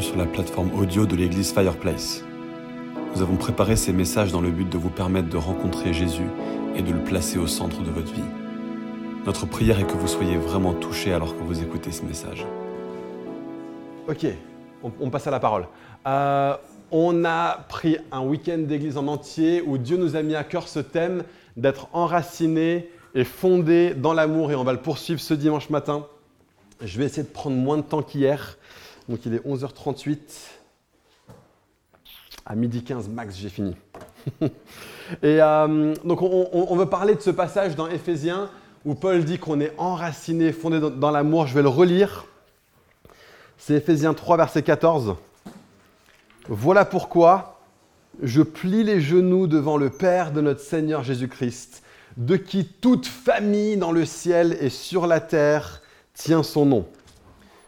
sur la plateforme audio de l'église Fireplace. Nous avons préparé ces messages dans le but de vous permettre de rencontrer Jésus et de le placer au centre de votre vie. Notre prière est que vous soyez vraiment touchés alors que vous écoutez ce message. Ok, on, passe à la parole. Euh, on a pris un week-end d'église en entier où Dieu nous a mis à cœur ce thème d'être enraciné et fondé dans l'amour et on va le poursuivre ce dimanche matin. Je vais essayer de prendre moins de temps qu'hier. Donc il est 11h38. À midi 15 max, j'ai fini. et euh, donc on, veut parler de ce passage dans Éphésiens où Paul dit qu'on est enraciné, fondé dans, l'amour. Je vais le relire. C'est Éphésiens 3, verset 14. Voilà pourquoi je plie les genoux devant le Père de notre Seigneur Jésus-Christ, de qui toute famille dans le ciel et sur la terre tient son nom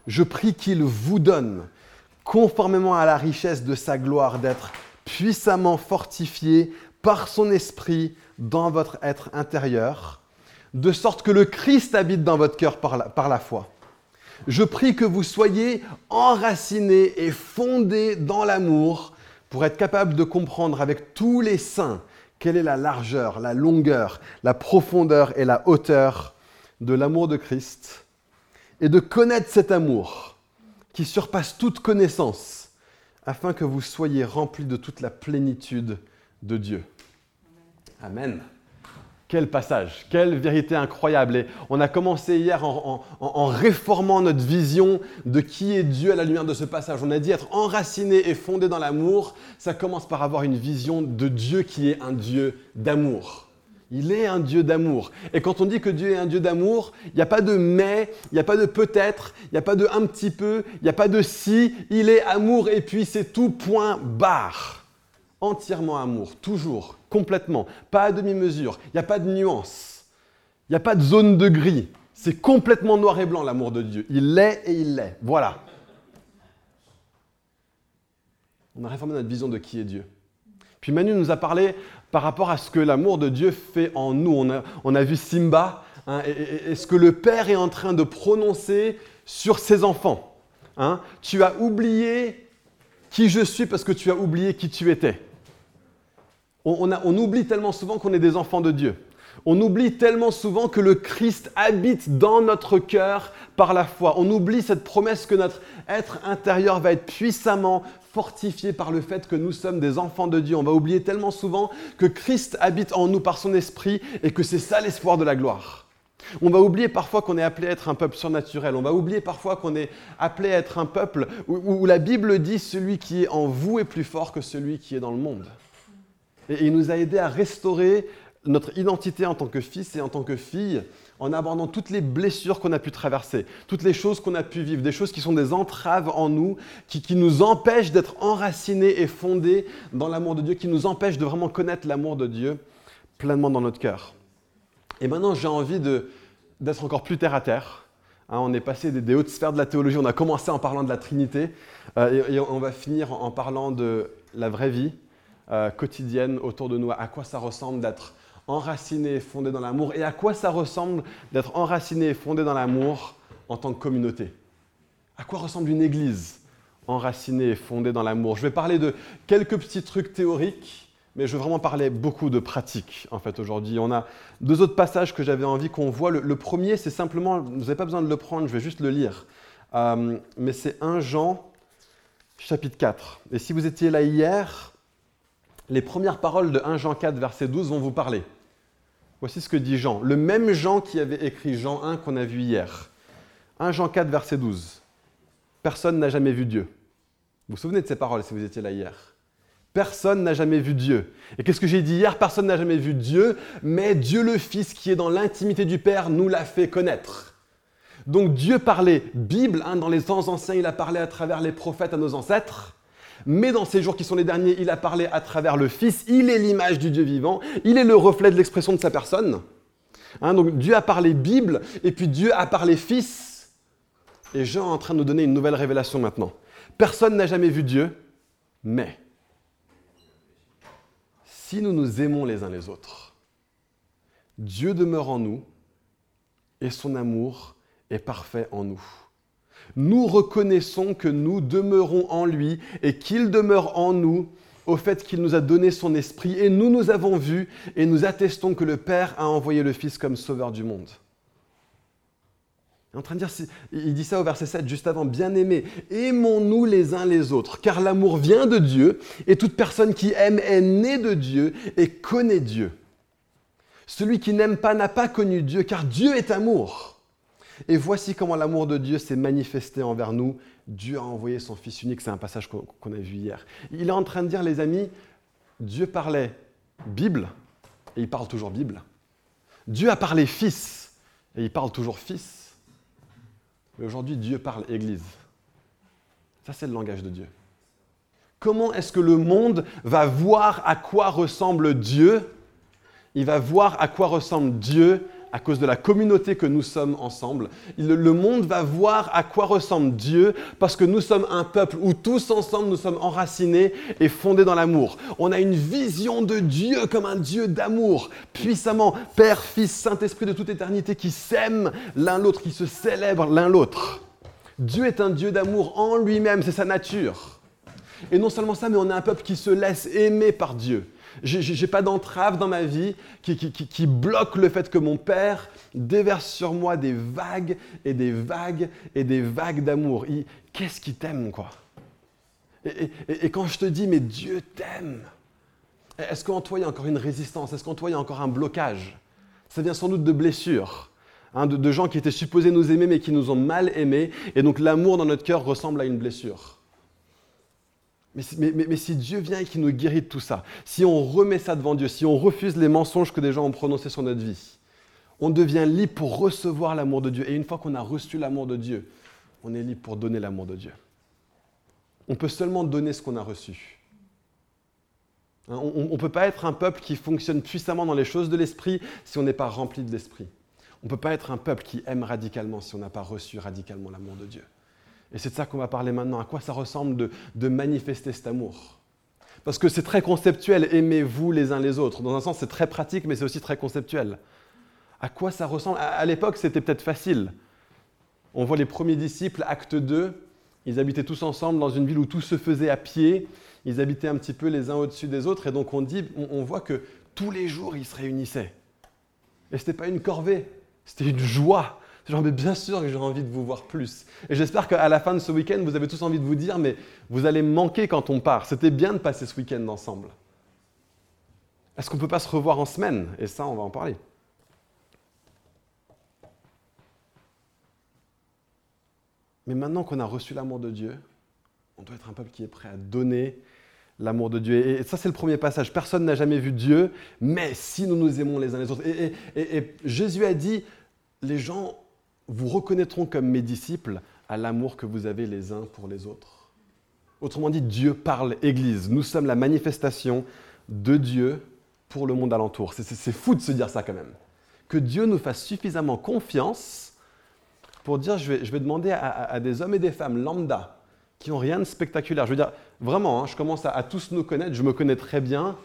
je prie qu'il vous donne, conformément à la richesse de sa gloire, d'être puissamment fortifié par son esprit dans votre être intérieur, de sorte que le Christ habite dans votre cœur par la, foi. Je prie que vous soyez enracinés et fondés dans l'amour pour être capable de comprendre avec tous les saints quelle est la largeur, la longueur, la profondeur et la hauteur de l'amour de Christ et de connaître cet amour qui surpasse toute connaissance, afin que vous soyez remplis de toute la plénitude de Dieu. Amen. Quel passage, quelle vérité incroyable. Et on a commencé hier en, en, réformant notre vision de qui est Dieu à la lumière de ce passage. On a dit être enraciné et fondé dans l'amour, ça commence par avoir une vision de Dieu qui est un Dieu d'amour. Il est un Dieu d'amour. Et quand on dit que Dieu est un Dieu d'amour, il n'y a pas de mais, il n'y a pas de peut-être, il n'y a pas de un petit peu, il n'y a pas de si. Il est amour et puis c'est tout point barre. Entièrement amour, toujours, complètement. Pas à demi-mesure, il n'y a pas de nuance. Il n'y a pas de zone de gris. C'est complètement noir et blanc l'amour de Dieu. Il l'est et il l'est. Voilà. On a réformé notre vision de qui est Dieu. Puis Manu nous a parlé par rapport à ce que l'amour de Dieu fait en nous. On a, vu Simba hein, et, ce que le Père est en train de prononcer sur ses enfants. Hein. Tu as oublié qui je suis parce que tu as oublié qui tu étais. On, on oublie tellement souvent qu'on est des enfants de Dieu. On oublie tellement souvent que le Christ habite dans notre cœur par la foi. On oublie cette promesse que notre être intérieur va être puissamment fortifié par le fait que nous sommes des enfants de Dieu. On va oublier tellement souvent que Christ habite en nous par son esprit et que c'est ça l'espoir de la gloire. On va oublier parfois qu'on est appelé à être un peuple surnaturel. On va oublier parfois qu'on est appelé à être un peuple où, la Bible dit celui qui est en vous est plus fort que celui qui est dans le monde. Et il nous a aidé à restaurer notre identité en tant que fils et en tant que fille en abordant toutes les blessures qu'on a pu traverser, toutes les choses qu'on a pu vivre, des choses qui sont des entraves en nous, qui, nous empêchent d'être enracinés et fondés dans l'amour de Dieu, qui nous empêchent de vraiment connaître l'amour de Dieu pleinement dans notre cœur. Et maintenant, j'ai envie d'être encore plus terre à terre. Hein, on est passé des, hautes sphères de la théologie, on a commencé en parlant de la Trinité, euh, et, on va finir en, parlant de la vraie vie euh, quotidienne autour de nous, à quoi ça ressemble d'être enraciné et fondé dans l'amour et à quoi ça ressemble d'être enraciné et fondé dans l'amour en tant que communauté? À quoi ressemble une église enracinée et fondée dans l'amour? Je vais parler de quelques petits trucs théoriques, mais je veux vraiment parler beaucoup de pratiques en fait aujourd'hui. On a deux autres passages que j'avais envie qu'on voit. Le, premier, c'est simplement, vous n'avez pas besoin de le prendre, je vais juste le lire. Euh, mais c'est 1 Jean chapitre 4. Et si vous étiez là hier, les premières paroles de 1 Jean 4, verset 12 vont vous parler. Voici ce que dit Jean, le même Jean qui avait écrit Jean 1 qu'on a vu hier. 1 Jean 4, verset 12. Personne n'a jamais vu Dieu. Vous vous souvenez de ces paroles si vous étiez là hier? Personne n'a jamais vu Dieu. Et qu'est-ce que j'ai dit hier? Personne n'a jamais vu Dieu, mais Dieu le Fils qui est dans l'intimité du Père nous l'a fait connaître. Donc Dieu parlait Bible, hein, dans les temps anciens il a parlé à travers les prophètes à nos ancêtres. Mais dans ces jours qui sont les derniers, il a parlé à travers le Fils. Il est l'image du Dieu vivant. Il est le reflet de l'expression de sa personne. Hein, donc Dieu a parlé Bible et puis Dieu a parlé Fils. Et Jean est en train de nous donner une nouvelle révélation maintenant. Personne n'a jamais vu Dieu, mais si nous nous aimons les uns les autres, Dieu demeure en nous et son amour est parfait en nous. Nous reconnaissons que nous demeurons en lui et qu'il demeure en nous au fait qu'il nous a donné son esprit et nous nous avons vu et nous attestons que le Père a envoyé le Fils comme sauveur du monde. Il en train de dire, il dit ça au verset 7 juste avant, bien-aimés, aimons-nous les uns les autres, car l'amour vient de Dieu et toute personne qui aime est née de Dieu et connaît Dieu. Celui qui n'aime pas n'a pas connu Dieu, car Dieu est amour. Et voici comment l'amour de Dieu s'est manifesté envers nous. Dieu a envoyé son Fils unique, c'est un passage qu'on a vu hier. Il est en train de dire, les amis, Dieu parlait Bible, et il parle toujours Bible. Dieu a parlé Fils, et il parle toujours Fils. Mais aujourd'hui, Dieu parle Église. Ça, c'est le langage de Dieu. Comment est-ce que le monde va voir à quoi ressemble Dieu? Il va voir à quoi ressemble Dieu à cause de la communauté que nous sommes ensemble. Le monde va voir à quoi ressemble Dieu parce que nous sommes un peuple où tous ensemble nous sommes enracinés et fondés dans l'amour. On a une vision de Dieu comme un Dieu d'amour, puissamment, Père, Fils, Saint-Esprit de toute éternité qui s'aiment l'un l'autre, qui se célèbrent l'un l'autre. Dieu est un Dieu d'amour en lui-même, c'est sa nature. Et non seulement ça, mais on est un peuple qui se laisse aimer par Dieu. Je n'ai pas d'entrave dans ma vie qui, bloque le fait que mon Père déverse sur moi des vagues et des vagues et des vagues d'amour. Qu'est-ce qu'il t'aime, quoi? Et, et, quand je te dis, mais Dieu t'aime, est-ce qu'en toi il y a encore une résistance? Est-ce qu'en toi il y a encore un blocage? Ça vient sans doute de blessures. Hein, de, de gens qui étaient supposés nous aimer mais qui nous ont mal aimés. Et donc l'amour dans notre cœur ressemble à une blessure. Mais, si Dieu vient et qu'il nous guérit de tout ça, si on remet ça devant Dieu, si on refuse les mensonges que des gens ont prononcés sur notre vie, on devient libre pour recevoir l'amour de Dieu. Et une fois qu'on a reçu l'amour de Dieu, on est libre pour donner l'amour de Dieu. On peut seulement donner ce qu'on a reçu. Hein, on ne peut pas être un peuple qui fonctionne puissamment dans les choses de l'esprit si on n'est pas rempli de l'esprit. On ne peut pas être un peuple qui aime radicalement si on n'a pas reçu radicalement l'amour de Dieu. Et c'est de ça qu'on va parler maintenant. À quoi ça ressemble de, manifester cet amour Parce que c'est très conceptuel, aimez-vous les uns les autres. Dans un sens, c'est très pratique, mais c'est aussi très conceptuel. À quoi ça ressemble? À, l'époque, c'était peut-être facile. On voit les premiers disciples, acte 2, ils habitaient tous ensemble dans une ville où tout se faisait à pied. Ils habitaient un petit peu les uns au-dessus des autres. Et donc on dit, on, voit que tous les jours, ils se réunissaient. Et ce n'était pas une corvée, c'était une joie. Genre, mais bien sûr que j'ai envie de vous voir plus. Et j'espère qu'à la fin de ce week-end, vous avez tous envie de vous dire, mais vous allez manquer quand on part. C'était bien de passer ce week-end ensemble. Est-ce qu'on ne peut pas se revoir en semaine? Et ça, on va en parler. Mais maintenant qu'on a reçu l'amour de Dieu, on doit être un peuple qui est prêt à donner l'amour de Dieu. Et ça, c'est le premier passage. Personne n'a jamais vu Dieu, mais si nous nous aimons les uns les autres. Et Jésus a dit, les gens vous reconnaîtront comme mes disciples à l'amour que vous avez les uns pour les autres. Autrement dit, Dieu parle Église. Nous sommes la manifestation de Dieu pour le monde alentour. C'est fou de se dire ça quand même. Que Dieu nous fasse suffisamment confiance pour dire, je vais, demander à, des hommes et des femmes lambda qui n'ont rien de spectaculaire. Je veux dire, vraiment, hein, je commence à, à, tous nous connaître, je me connais très bien,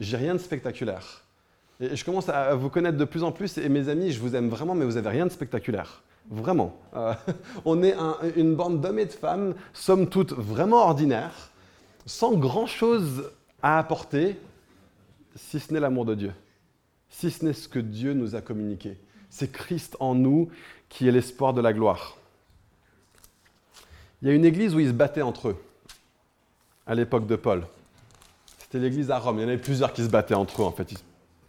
j'ai rien de spectaculaire. Et je commence à vous connaître de plus en plus, et mes amis, je vous aime vraiment, mais vous n'avez rien de spectaculaire. Vraiment. Euh, on est une bande d'hommes et de femmes, somme toute vraiment ordinaires, sans grand-chose à apporter, si ce n'est l'amour de Dieu, si ce n'est ce que Dieu nous a communiqué. C'est Christ en nous qui est l'espoir de la gloire. Il y a une église où ils se battaient entre eux, à l'époque de Paul. C'était l'église à Rome. Il y en avait plusieurs qui se battaient entre eux, en fait.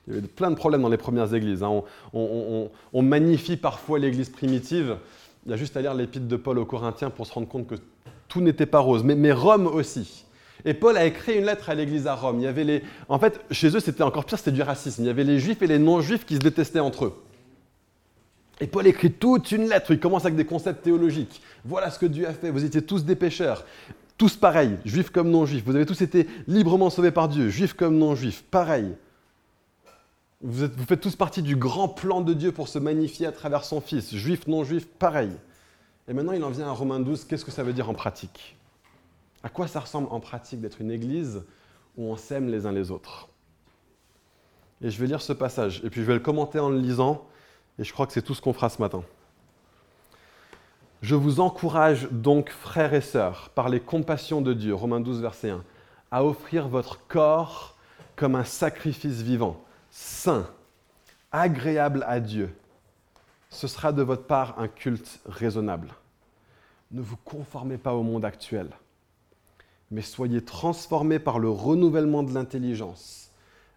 Il y avait plein de problèmes dans les premières églises. Hein. On, magnifie parfois l'église primitive. Il y a juste à lire l'épître de Paul aux Corinthiens pour se rendre compte que tout n'était pas rose. Mais, Rome aussi. Et Paul a écrit une lettre à l'église à Rome. Il y avait les... En fait, chez eux, c'était encore pire, c'était du racisme. Il y avait les juifs et les non-juifs qui se détestaient entre eux. Et Paul écrit toute une lettre. Il commence avec des concepts théologiques. Voilà ce que Dieu a fait. Vous étiez tous des pécheurs. Tous pareils, juifs comme non-juifs. Vous avez tous été librement sauvés par Dieu, juifs comme non-juifs. Pareil. Vous, faites tous partie du grand plan de Dieu pour se magnifier à travers son Fils, juif, non-juif, pareil. Et maintenant, il en vient à Romains 12, qu'est-ce que ça veut dire en pratique? À quoi ça ressemble en pratique d'être une église où on s'aime les uns les autres? Et je vais lire ce passage, et puis je vais le commenter en le lisant, et je crois que c'est tout ce qu'on fera ce matin. Je vous encourage donc, frères et sœurs, par les compassions de Dieu, Romains 12, verset 1, à offrir votre corps comme un sacrifice vivant, saint, agréable à Dieu. Ce sera de votre part un culte raisonnable. Ne vous conformez pas au monde actuel, mais soyez transformés par le renouvellement de l'intelligence,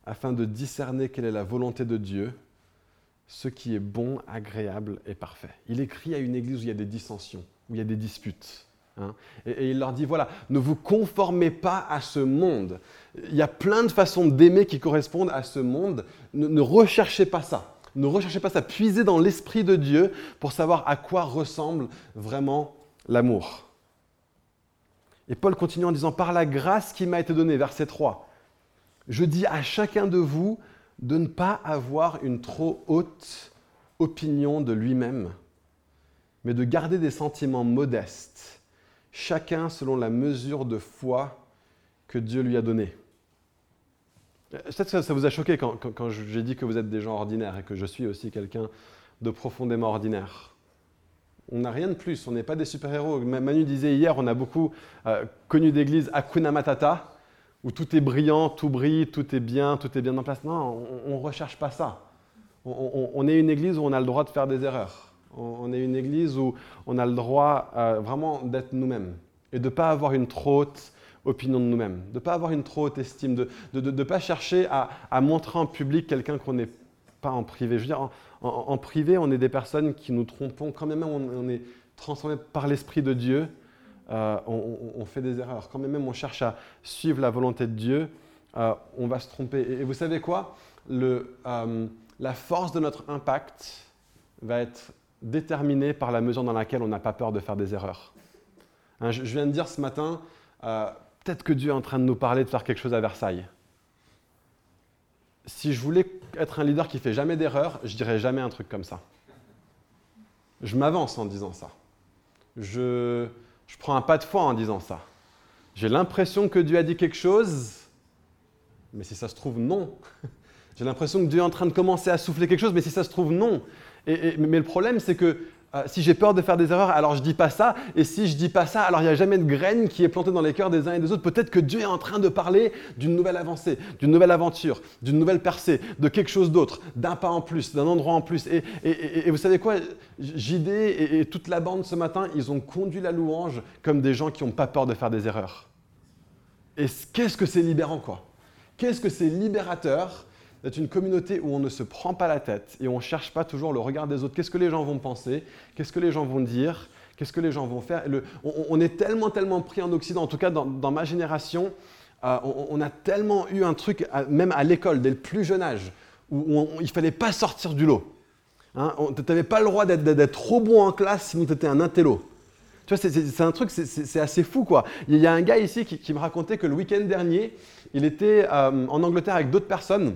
afin de discerner quelle est la volonté de Dieu, ce qui est bon, agréable et parfait. Il écrit à une église où il y a des dissensions, où il y a des disputes. Hein. et, il leur dit, voilà, ne vous conformez pas à ce monde. Il y a plein de façons d'aimer qui correspondent à ce monde. Ne, recherchez pas ça. Ne recherchez pas ça. Puisez dans l'Esprit de Dieu pour savoir à quoi ressemble vraiment l'amour. Et Paul continue en disant, par la grâce qui m'a été donnée, verset 3, je dis à chacun de vous de ne pas avoir une trop haute opinion de lui-même, mais de garder des sentiments modestes, chacun selon la mesure de foi que Dieu lui a donnée. Peut-être que ça vous a choqué quand, j'ai dit que vous êtes des gens ordinaires et que je suis aussi quelqu'un de profondément ordinaire. On n'a rien de plus, on n'est pas des super-héros. Manu disait hier, on a beaucoup euh, connu d'église Akuna Matata, où tout est brillant, tout brille, tout est bien, tout est bien en place. Non, on ne recherche pas ça. On, est une église où on a le droit de faire des erreurs. On, est une église où on a le droit euh, vraiment d'être nous-mêmes et de ne pas avoir une trop haute opinion de nous-mêmes, de ne pas avoir une trop haute estime, de ne pas chercher à, montrer en public quelqu'un qu'on n'est pas en privé. Je veux dire, en, privé, on est des personnes qui nous trompons. Quand même, on est transformé par l'Esprit de Dieu. Euh, on, fait des erreurs. Quand même on cherche à suivre la volonté de Dieu, euh, on va se tromper. Et, vous savez quoi? La force de notre impact va être déterminée par la mesure dans laquelle on n'a pas peur de faire des erreurs. Hein, je, viens de dire ce matin, peut-être que Dieu est en train de nous parler de faire quelque chose à Versailles. Si je voulais être un leader qui fait jamais d'erreurs, je dirais jamais un truc comme ça. Je m'avance en disant ça. Je, je prends un pas de foi en disant ça. J'ai l'impression que Dieu a dit quelque chose, mais si ça se trouve, non. J'ai l'impression que Dieu est en train de commencer à souffler quelque chose, mais si ça se trouve, non. Mais le problème, c'est que euh, si j'ai peur de faire des erreurs, alors je dis pas ça. Et si je dis pas ça, alors il n'y a jamais de graine qui est plantée dans les cœurs des uns et des autres. Peut-être que Dieu est en train de parler d'une nouvelle avancée, d'une nouvelle aventure, d'une nouvelle percée, de quelque chose d'autre, d'un pas en plus, d'un endroit en plus. Et, vous savez quoi? JD et, toute la bande ce matin, ils ont conduit la louange comme des gens qui n'ont pas peur de faire des erreurs. Et qu'est-ce que c'est libérant, quoi? Qu'est-ce que c'est libérateur d'être une communauté où on ne se prend pas la tête et on ne cherche pas toujours le regard des autres. Qu'est-ce que les gens vont penser? Qu'est-ce que les gens vont dire? Qu'est-ce que les gens vont faire? On, est tellement, tellement pris en Occident, en tout cas dans, ma génération, euh, on, a tellement eu un truc, même à l'école, dès le plus jeune âge, où, il ne fallait pas sortir du lot. Hein, tu n'avais pas le droit d'être trop bon en classe sinon tu étais un intello. Tu vois, c'est un truc, c'est assez fou, quoi. Il y a un gars ici qui, me racontait que le week-end dernier, il était euh, en Angleterre avec d'autres personnes,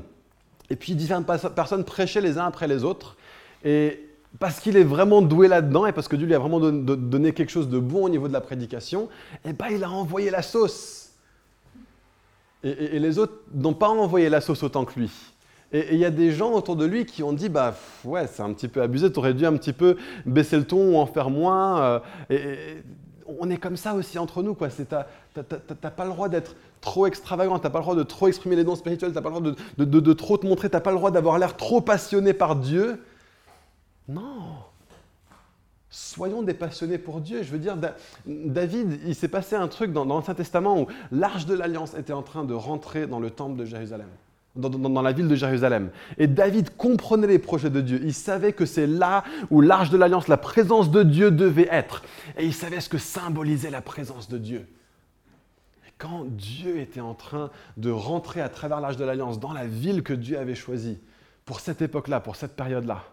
et puis différentes personnes prêchaient les uns après les autres. Et parce qu'il est vraiment doué là-dedans et parce que Dieu lui a vraiment donné quelque chose de bon au niveau de la prédication, eh ben, il a envoyé la sauce. Et, les autres n'ont pas envoyé la sauce autant que lui. Et il y a des gens autour de lui qui ont dit bah ouais c'est un petit peu abusé, tu aurais dû un petit peu baisser le ton ou en faire moins. Euh, on est comme ça aussi entre nous quoi. Tu n'as pas le droit d'être trop extravagant, tu n'as pas le droit de trop exprimer les dons spirituels, tu n'as pas le droit de, trop te montrer, tu n'as pas le droit d'avoir l'air trop passionné par Dieu. Non. Soyons des passionnés pour Dieu. Je veux dire, David, il s'est passé un truc dans, l'Ancien Testament où l'arche de l'Alliance était en train de rentrer dans le temple de Jérusalem. Dans, dans, la ville de Jérusalem. Et David comprenait les projets de Dieu. Il savait que c'est là où l'arche de l'alliance, la présence de Dieu devait être. Et il savait ce que symbolisait la présence de Dieu quand Dieu était en train de rentrer à travers l'âge de l'Alliance dans la ville que Dieu avait choisie, pour cette époque-là, pour cette période-là,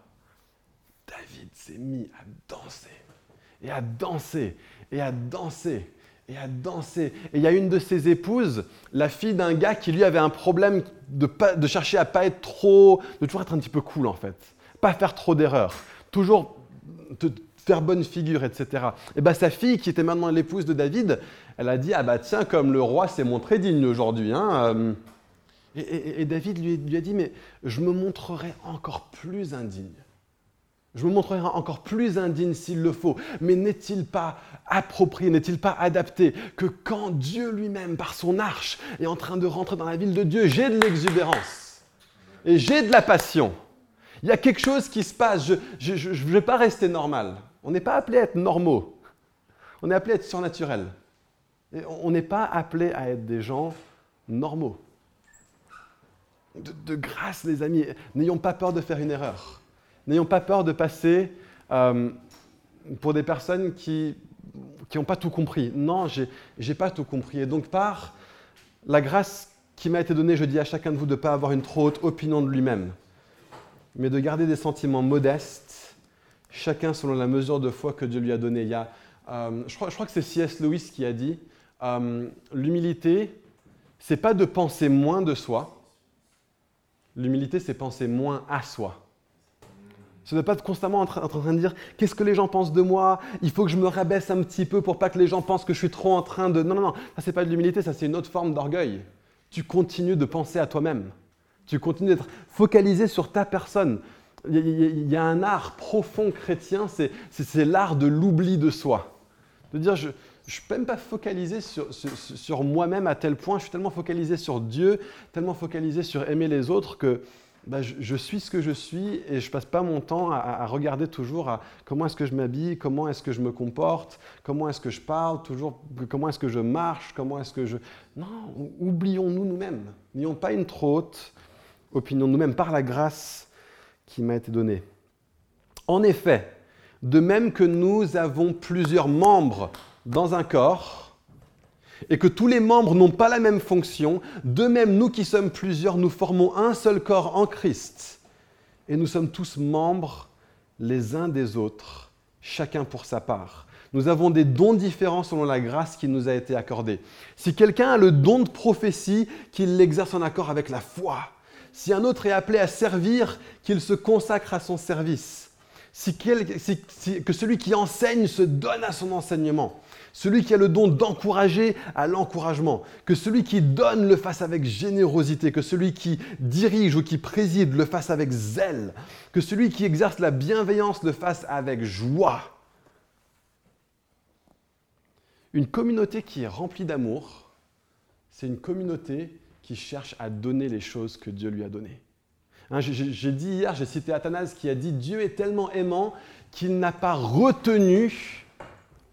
David s'est mis à danser, et à danser, et à danser, et à danser. Et il y a une de ses épouses, la fille d'un gars qui lui avait un problème de, de chercher à pas être trop, de toujours être un petit peu cool en fait, pas faire trop d'erreurs, toujours bonne figure, etc. Et bien sa fille, qui était maintenant l'épouse de David, elle a dit, ah bah tiens, comme le roi s'est montré digne aujourd'hui. Hein, euh. et, David lui, a dit, mais je me montrerai encore plus indigne. Je me montrerai encore plus indigne s'il le faut. Mais n'est-il pas approprié, n'est-il pas adapté que quand Dieu lui-même, par son arche, est en train de rentrer dans la ville de Dieu, j'ai de l'exubérance et j'ai de la passion. Il y a quelque chose qui se passe. Je ne vais pas rester normal. On n'est pas appelé à être normaux. On est appelé à être surnaturel. On n'est pas appelé à être des gens normaux. De, grâce, les amis, n'ayons pas peur de faire une erreur. N'ayons pas peur de passer euh, pour des personnes qui n'ont pas tout compris. Non, je n'ai pas tout compris. Et donc, par la grâce qui m'a été donnée, je dis à chacun de vous de ne pas avoir une trop haute opinion de lui-même, mais de garder des sentiments modestes, chacun selon la mesure de foi que Dieu lui a donnée. Il euh, je, crois, que c'est C.S. Lewis qui a dit euh, l'humilité, c'est pas de penser moins de soi. L'humilité, c'est penser moins à soi. Ce n'est pas constamment en train, de dire qu'est-ce que les gens pensent de moi, il faut que je me rabaisse un petit peu pour pas que les gens pensent que je suis trop en train de. Non, non, non, ça c'est pas de l'humilité, ça c'est une autre forme d'orgueil. Tu continues de penser à toi-même. Tu continues d'être focalisé sur ta personne. Il y a un art profond chrétien, c'est l'art de l'oubli de soi. De dire, je, ne peux même pas focaliser sur, moi-même à tel point, je suis tellement focalisé sur Dieu, tellement focalisé sur aimer les autres que bah, je, suis ce que je suis et je passe pas mon temps à, regarder toujours à comment est-ce que je m'habille, comment est-ce que je me comporte, comment est-ce que je parle, toujours comment est-ce que je marche, comment est-ce que je... Non, oublions-nous nous-mêmes. N'ayons pas une trop haute opinion de nous-mêmes par la grâce qui m'a été donnée. En effet, de même que nous avons plusieurs membres dans un corps et que tous les membres n'ont pas la même fonction, de même nous qui sommes plusieurs, nous formons un seul corps en Christ et nous sommes tous membres les uns des autres, chacun pour sa part. Nous avons des dons différents selon la grâce qui nous a été accordée. Si quelqu'un a le don de prophétie, qu'il l'exerce en accord avec la foi. Si un autre est appelé à servir, qu'il se consacre à son service. Que celui qui enseigne se donne à son enseignement. Celui qui a le don d'encourager à l'encouragement. Que celui qui donne le fasse avec générosité. Que celui qui dirige ou qui préside le fasse avec zèle. Que celui qui exerce la bienveillance le fasse avec joie. Une communauté qui est remplie d'amour, c'est une communauté cherche à donner les choses que Dieu lui a données. Hein, j'ai dit hier, j'ai cité Athanase qui a dit Dieu est tellement aimant qu'il n'a pas retenu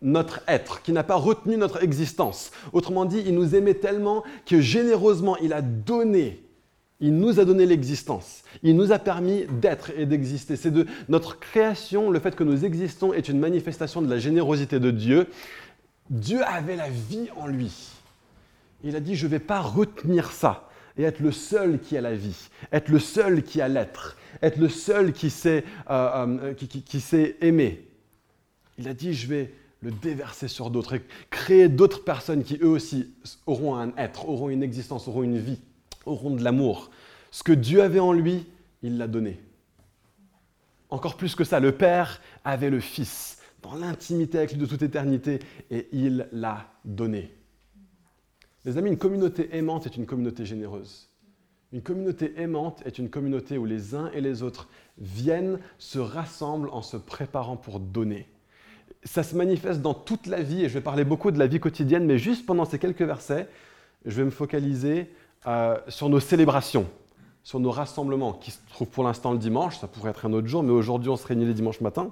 notre être, qui n'a pas retenu notre existence. Autrement dit, il nous aimait tellement que généreusement, il a donné, il nous a donné l'existence. Il nous a permis d'être et d'exister. C'est de notre création, le fait que nous existons est une manifestation de la générosité de Dieu. Dieu avait la vie en lui. Il a dit, je ne vais pas retenir ça et être le seul qui a la vie, être le seul qui a l'être, être le seul qui sait, euh, euh, qui sait aimer. Il a dit, je vais le déverser sur d'autres et créer d'autres personnes qui eux aussi auront un être, auront une existence, auront une vie, auront de l'amour. Ce que Dieu avait en lui, il l'a donné. Encore plus que ça, le Père avait le Fils dans l'intimité avec lui de toute éternité et il l'a donné. Les amis, une communauté aimante est une communauté généreuse. Une communauté aimante est une communauté où les uns et les autres viennent, se rassemblent en se préparant pour donner ça se manifeste dans toute la vie, et je vais parler beaucoup de la vie quotidienne, mais juste pendant ces quelques versets, je vais me focaliser euh, sur nos célébrations, sur nos rassemblements, qui se trouvent pour l'instant le dimanche, ça pourrait être un autre jour, mais aujourd'hui on se réunit les dimanches matin.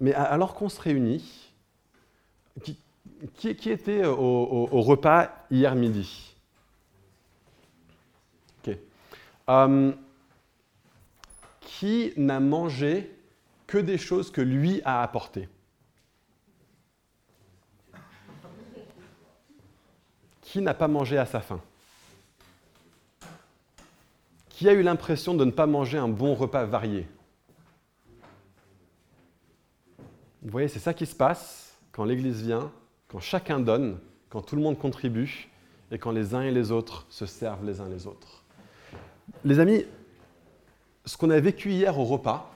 Mais alors qu'on se réunit, qui, était au, repas hier midi euh, Qui n'a mangé que des choses que lui a apportées. Qui n'a pas mangé à sa faim Qui a eu l'impression de ne pas manger un bon repas varié Vous voyez, c'est ça qui se passe quand l'Église vient, quand chacun donne, quand tout le monde contribue et quand les uns et les autres se servent les uns les autres. Les amis, ce qu'on a vécu hier au repas,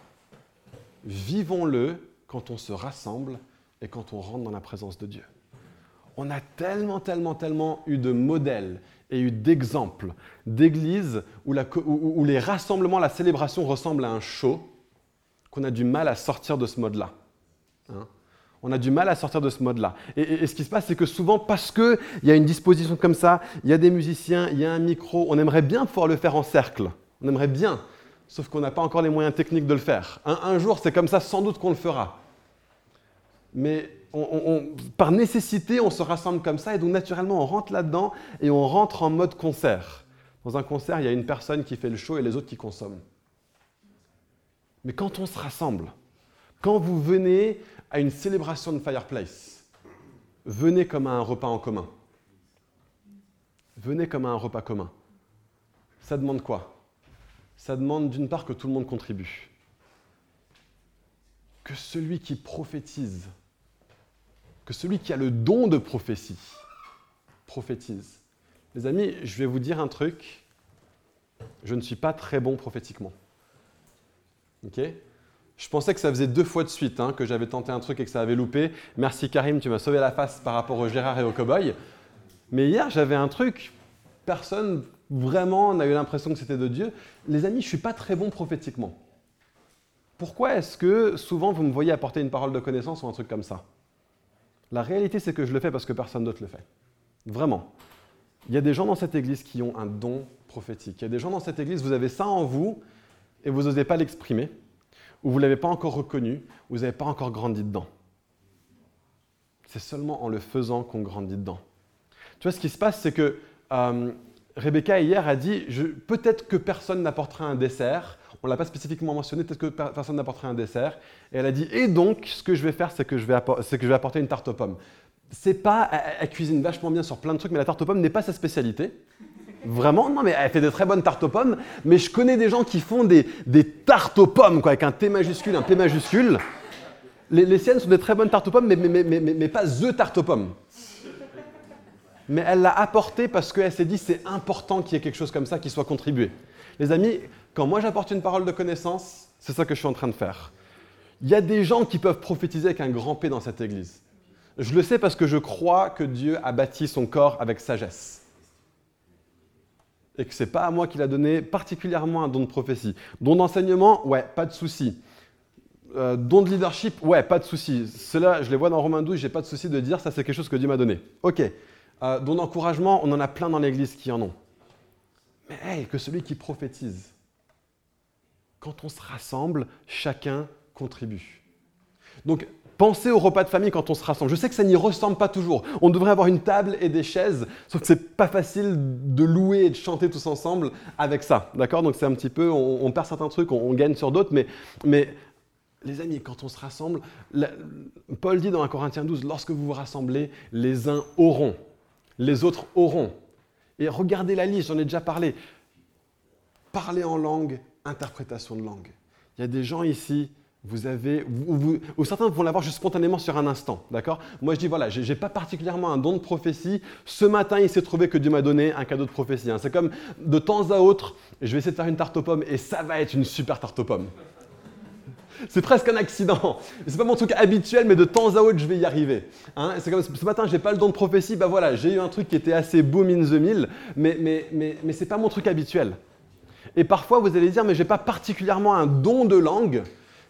vivons-le quand on se rassemble et quand on rentre dans la présence de Dieu. On a tellement, tellement, tellement eu de modèles et eu d'exemples d'églises où, les rassemblements, la célébration ressemble à un show, qu'on a du mal à sortir de ce mode-là. Hein. On a du mal à sortir de ce mode-là. Et, ce qui se passe, c'est que souvent, parce qu'il y a une disposition comme ça, il y a des musiciens, il y a un micro, on aimerait bien pouvoir le faire en cercle. On aimerait bien, sauf qu'on n'a pas encore les moyens techniques de le faire. Un, jour, c'est comme ça, sans doute qu'on le fera. Mais par nécessité, on se rassemble comme ça, et donc naturellement, on rentre là-dedans, et on rentre en mode concert. Dans un concert, il y a une personne qui fait le show et les autres qui consomment. Mais quand on se rassemble, quand vous venez à une célébration de Fireplace, venez comme à un repas en commun. Venez comme à un repas commun. Ça demande quoi? Ça demande d'une part que tout le monde contribue. Que celui qui prophétise, que celui qui a le don de prophétie, prophétise. Les amis, je vais vous dire un truc. Je ne suis pas très bon prophétiquement. Ok? Je pensais que ça faisait deux fois de suite hein, que j'avais tenté un truc et que ça avait loupé. Merci Karim, tu m'as sauvé la face par rapport au Gérard et au Cowboy. Mais hier, j'avais un truc, personne vraiment n'a eu l'impression que c'était de Dieu. Les amis, je suis pas très bon prophétiquement. Pourquoi est-ce que souvent vous me voyez apporter une parole de connaissance ou un truc comme ça? La réalité, c'est que je le fais parce que personne d'autre le fait. Vraiment. Il y a des gens dans cette église qui ont un don prophétique. Il y a des gens dans cette église, vous avez ça en vous et vous n'osez pas l'exprimer, ou vous ne l'avez pas encore reconnu, ou vous n'avez pas encore grandi dedans. C'est seulement en le faisant qu'on grandit dedans. Tu vois, ce qui se passe, c'est que euh, Rebecca hier a dit peut-être que personne n'apportera un dessert. On ne l'a pas spécifiquement mentionné, peut-être que personne n'apportera un dessert. Et elle a dit et donc, ce que je vais faire, c'est que, je vais que je vais apporter une tarte aux pommes. C'est pas, elle, cuisine vachement bien sur plein de trucs, mais la tarte aux pommes n'est pas sa spécialité. Vraiment Non, mais elle fait de très bonnes tartes aux pommes. Mais je connais des gens qui font des, tartes aux pommes, quoi, avec un T majuscule, un P majuscule. Les, siennes sont des très bonnes tartes aux pommes, mais, mais, pas THE tarte aux pommes. Mais elle l'a apporté parce qu'elle s'est dit c'est important qu'il y ait quelque chose comme ça qui soit contribué. Les amis, quand moi j'apporte une parole de connaissance, c'est ça que je suis en train de faire. Il y a des gens qui peuvent prophétiser avec un grand P dans cette église. Je le sais parce que je crois que Dieu a bâti son corps avec sagesse et que ce n'est pas à moi qu'il a donné particulièrement un don de prophétie. Don d'enseignement, ouais, pas de souci. Euh, don de leadership, ouais, pas de souci. Cela, je les vois dans Romains 12, j'ai pas de souci de dire ça, c'est quelque chose que Dieu m'a donné. Ok. Euh, don d'encouragement, on en a plein dans l'Église qui en ont. Mais hey, que celui qui prophétise. Quand on se rassemble, chacun contribue. Donc, Pensez au repas de famille quand on se rassemble. Je sais que ça n'y ressemble pas toujours. On devrait avoir une table et des chaises, sauf que c'est pas facile de louer et de chanter tous ensemble avec ça. D'accord? Donc c'est un petit peu, on, perd certains trucs, on, gagne sur d'autres, mais, mais les amis, quand on se rassemble, Paul dit dans 1 Corinthiens 12, lorsque vous vous rassemblez, les uns auront, les autres auront. Et regardez la liste, j'en ai déjà parlé. Parler en langue, interprétation de langue. Il y a des gens ici, vous avez, ou, certains vont l'avoir juste spontanément sur un instant, d'accord? Moi je dis voilà, j'ai pas particulièrement un don de prophétie. Ce matin, il s'est trouvé que Dieu m'a donné un cadeau de prophétie. Hein. C'est comme de temps à autre, je vais essayer de faire une tarte aux pommes et ça va être une super tarte aux pommes. C'est presque un accident. C'est pas mon truc habituel, mais de temps à autre, je vais y arriver. Hein. c'est comme ce matin, j'ai pas le don de prophétie. Bah voilà, j'ai eu un truc qui était assez boom in the mill, mais mais mais mais c'est pas mon truc habituel. Et parfois, vous allez dire, mais j'ai pas particulièrement un don de langue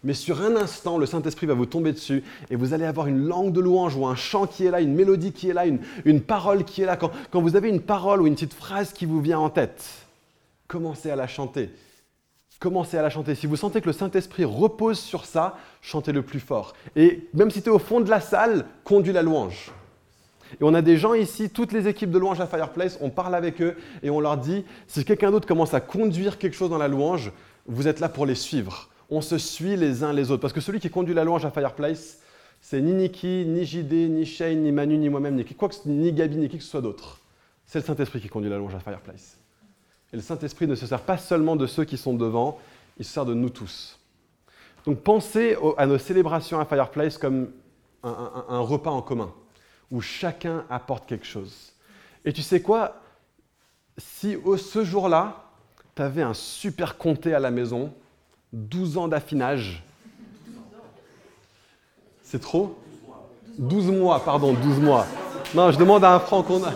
mais sur un instant, le Saint-Esprit va vous tomber dessus et vous allez avoir une langue de louange ou un chant qui est là, une mélodie qui est là, une, parole qui est là. Quand, quand vous avez une parole ou une petite phrase qui vous vient en tête, commencez à la chanter. Commencez à la chanter. Si vous sentez que le Saint-Esprit repose sur ça, chantez le plus fort. Et même si tu es au fond de la salle, conduis la louange. Et on a des gens ici, toutes les équipes de louange à Fireplace, on parle avec eux et on leur dit, si quelqu'un d'autre commence à conduire quelque chose dans la louange, vous êtes là pour les suivre on se suit les uns les autres. Parce que celui qui conduit la louange à Fireplace, c'est ni Niki, ni JD, ni Shane, ni Manu, ni moi-même, ni quoi que, ni Gabi, ni qui que ce soit d'autre. C'est le Saint-Esprit qui conduit la louange à Fireplace. Et le Saint-Esprit ne se sert pas seulement de ceux qui sont devant, il se sert de nous tous. Donc pensez à nos célébrations à Fireplace comme un, repas en commun, où chacun apporte quelque chose. Et tu sais quoi? Si ce jour-là, tu avais un super comté à la maison, 12 ans d'affinage. C'est trop? 12 mois, pardon, 12 mois. Non, je demande à un franc qu'on a.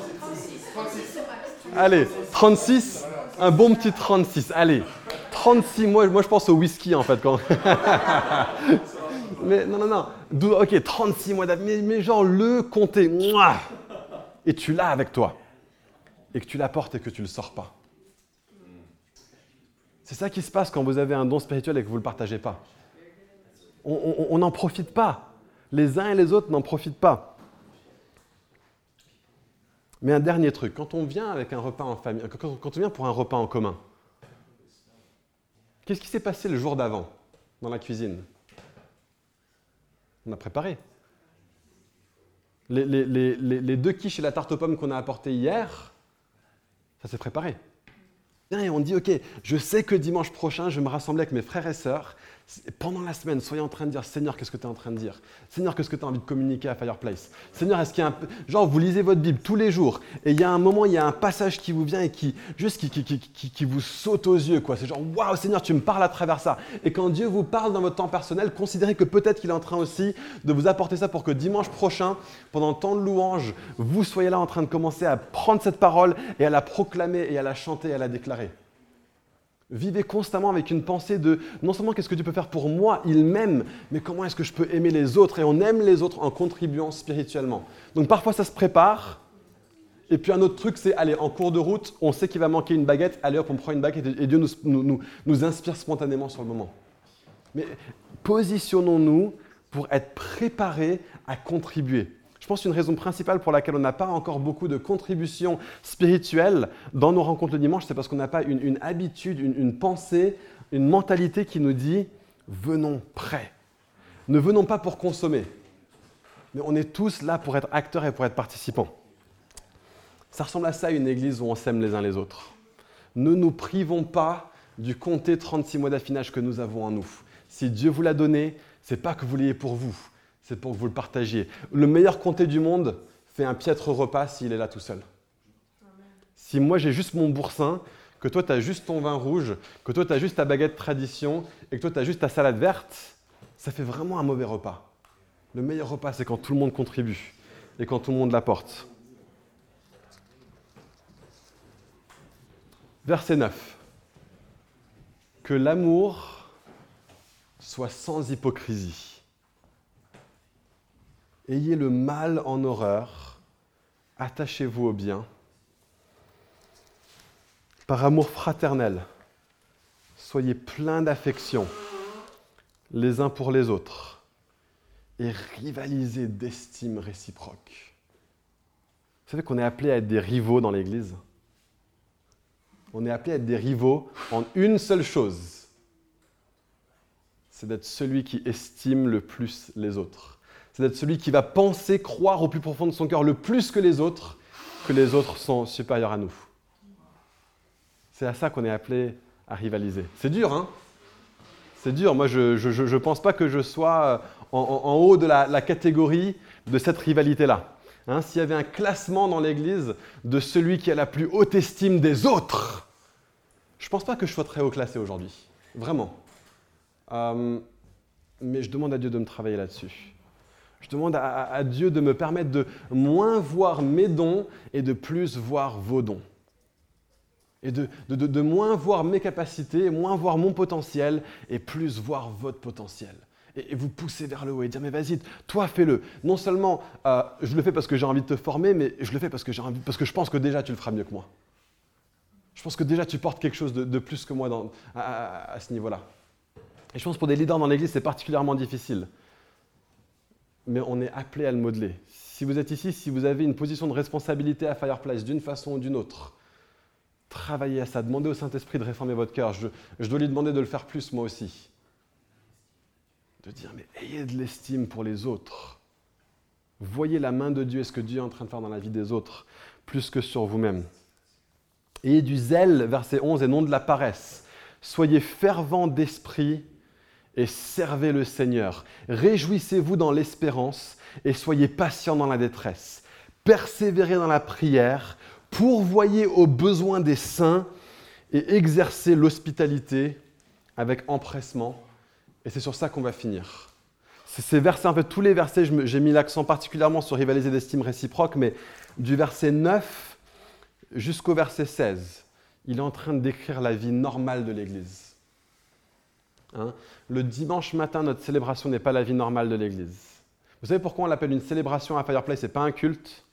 Allez, 36, un bon petit 36. Allez, 36 mois, moi je pense au whisky en fait. Quand... mais non, non, non. Ok, 36 mois d'avis, mais, mais, genre le compter. Et tu l'as avec toi. Et que tu l'apportes et que tu ne le sors pas. C'est ça qui se passe quand vous avez un don spirituel et que vous ne le partagez pas. On n'en profite pas. Les uns et les autres n'en profitent pas. Mais un dernier truc, quand on vient avec un repas en famille, quand on vient pour un repas en commun, qu'est-ce qui s'est passé le jour d'avant dans la cuisine? On a préparé. Les, les, deux quiches et la tarte aux pommes qu'on a apportées hier, ça s'est préparé. Et on dit, OK, je sais que dimanche prochain, je me rassembler avec mes frères et sœurs pendant la semaine, soyez en train de dire Seigneur, qu'est-ce que tu es en train de dire? Seigneur, qu'est-ce que tu as envie de communiquer à Fireplace? Seigneur, est-ce qu'il y a un. Genre, vous lisez votre Bible tous les jours et il y a un moment, il y a un passage qui vous vient et qui, juste qui, qui, qui, qui vous saute aux yeux. quoi. C'est genre Waouh, Seigneur, tu me parles à travers ça. Et quand Dieu vous parle dans votre temps personnel, considérez que peut-être qu'il est en train aussi de vous apporter ça pour que dimanche prochain, pendant le temps de louange, vous soyez là en train de commencer à prendre cette parole et à la proclamer et à la chanter et à la déclarer. Vivez constamment avec une pensée de non seulement qu'est-ce que Dieu peut faire pour moi, il m'aime, mais comment est-ce que je peux aimer les autres Et on aime les autres en contribuant spirituellement. Donc parfois ça se prépare. Et puis un autre truc, c'est aller en cours de route, on sait qu'il va manquer une baguette, allez on prend une baguette et Dieu nous, nous inspire spontanément sur le moment. Mais positionnons-nous pour être préparés à contribuer. Je pense qu'une raison principale pour laquelle on n'a pas encore beaucoup de contributions spirituelles dans nos rencontres le dimanche, c'est parce qu'on n'a pas une, habitude, une, pensée, une mentalité qui nous dit venons prêts. Ne venons pas pour consommer, mais on est tous là pour être acteurs et pour être participants. Ça ressemble à ça une église où on s'aime les uns les autres. Ne nous privons pas du compter 36 mois d'affinage que nous avons en nous. Si Dieu vous l'a donné, c'est pas que vous l'ayez pour vous, c'est pour que vous le partagiez. Le meilleur comté du monde fait un piètre repas s'il est là tout seul. Si moi j'ai juste mon boursin, que toi tu as juste ton vin rouge, que toi tu as juste ta baguette tradition et que toi tu as juste ta salade verte, ça fait vraiment un mauvais repas. Le meilleur repas, c'est quand tout le monde contribue et quand tout le monde l'apporte. Verset 9. Que l'amour soit sans hypocrisie. Ayez le mal en horreur, attachez-vous au bien. Par amour fraternel, soyez pleins d'affection les uns pour les autres et rivalisez d'estime réciproque. Vous savez qu'on est appelé à être des rivaux dans l'Église On est appelé à être des rivaux en une seule chose, c'est d'être celui qui estime le plus les autres c'est d'être celui qui va penser, croire au plus profond de son cœur le plus que les autres, que les autres sont supérieurs à nous. C'est à ça qu'on est appelé à rivaliser. C'est dur, hein? C'est dur. Moi, je ne pense pas que je sois euh, en, haut de la, catégorie de cette rivalité-là. Hein, S'il y avait un classement dans l'Église de celui qui a la plus haute estime des autres, je ne pense pas que je sois très haut classé aujourd'hui. Vraiment. Euh, mais je demande à Dieu de me travailler là-dessus. Je demande à, Dieu de me permettre de moins voir mes dons et de plus voir vos dons. Et de, moins voir mes capacités, moins voir mon potentiel et plus voir votre potentiel. Et, vous pousser vers le haut et dire, mais vas-y, toi fais-le. Non seulement euh, je le fais parce que j'ai envie de te former, mais je le fais parce que, envie, parce que je pense que déjà tu le feras mieux que moi. Je pense que déjà tu portes quelque chose de, plus que moi à, à ce niveau-là. Et je pense que pour des leaders dans l'Église, c'est particulièrement difficile mais on est appelé à le modeler. Si vous êtes ici, si vous avez une position de responsabilité à Fireplace d'une façon ou d'une autre, travaillez à ça, demandez au Saint-Esprit de réformer votre cœur. Je, dois lui demander de le faire plus moi aussi. De dire, mais ayez de l'estime pour les autres. Voyez la main de Dieu et ce que Dieu est en train de faire dans la vie des autres, plus que sur vous-même. Ayez du zèle, verset 11, et non de la paresse. Soyez fervents d'esprit et servez le Seigneur. Réjouissez-vous dans l'espérance et soyez patients dans la détresse. Persévérez dans la prière, pourvoyez aux besoins des saints et exercez l'hospitalité avec empressement. Et c'est sur ça qu'on va finir. Ces versets, en fait, tous les versets, j'ai mis l'accent particulièrement sur rivaliser d'estime réciproque, mais du verset 9 jusqu'au verset 16, il est en train de décrire la vie normale de l'Église Hein. Le dimanche matin, notre célébration n'est pas la vie normale de l'Église. Vous savez pourquoi on l'appelle une célébration à Fireplace et pas un culte?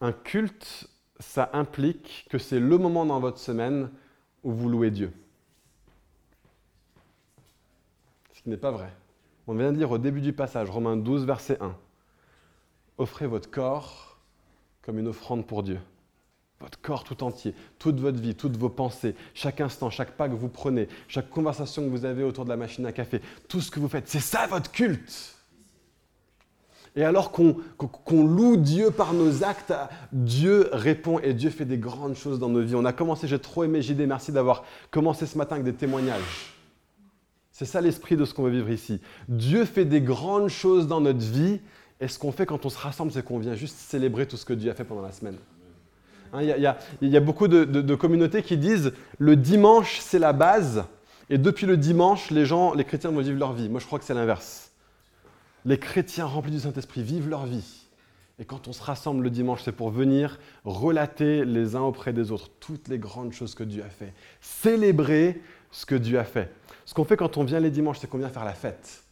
Un culte, ça implique que c'est le moment dans votre semaine où vous louez Dieu. Ce qui n'est pas vrai. On vient de dire au début du passage, Romains 12, verset 1. Offrez votre corps comme une offrande pour Dieu. Votre corps tout entier, toute votre vie, toutes vos pensées, chaque instant, chaque pas que vous prenez, chaque conversation que vous avez autour de la machine à café, tout ce que vous faites, c'est ça votre culte. Et alors qu'on loue Dieu par nos actes, Dieu répond et Dieu fait des grandes choses dans nos vies. On a commencé, j'ai trop aimé JD, merci d'avoir commencé ce matin avec des témoignages. C'est ça l'esprit de ce qu'on veut vivre ici. Dieu fait des grandes choses dans notre vie et ce qu'on fait quand on se rassemble, c'est qu'on vient juste célébrer tout ce que Dieu a fait pendant la semaine. Hein, il y, a beaucoup de, communautés qui disent le dimanche c'est la base et depuis le dimanche les gens, les chrétiens vont vivre leur vie. Moi je crois que c'est l'inverse. Les chrétiens remplis du Saint-Esprit vivent leur vie. Et quand on se rassemble le dimanche, c'est pour venir relater les uns auprès des autres toutes les grandes choses que Dieu a fait. Célébrer ce que Dieu a fait. Ce qu'on fait quand on vient les dimanches, c'est qu'on vient faire la fête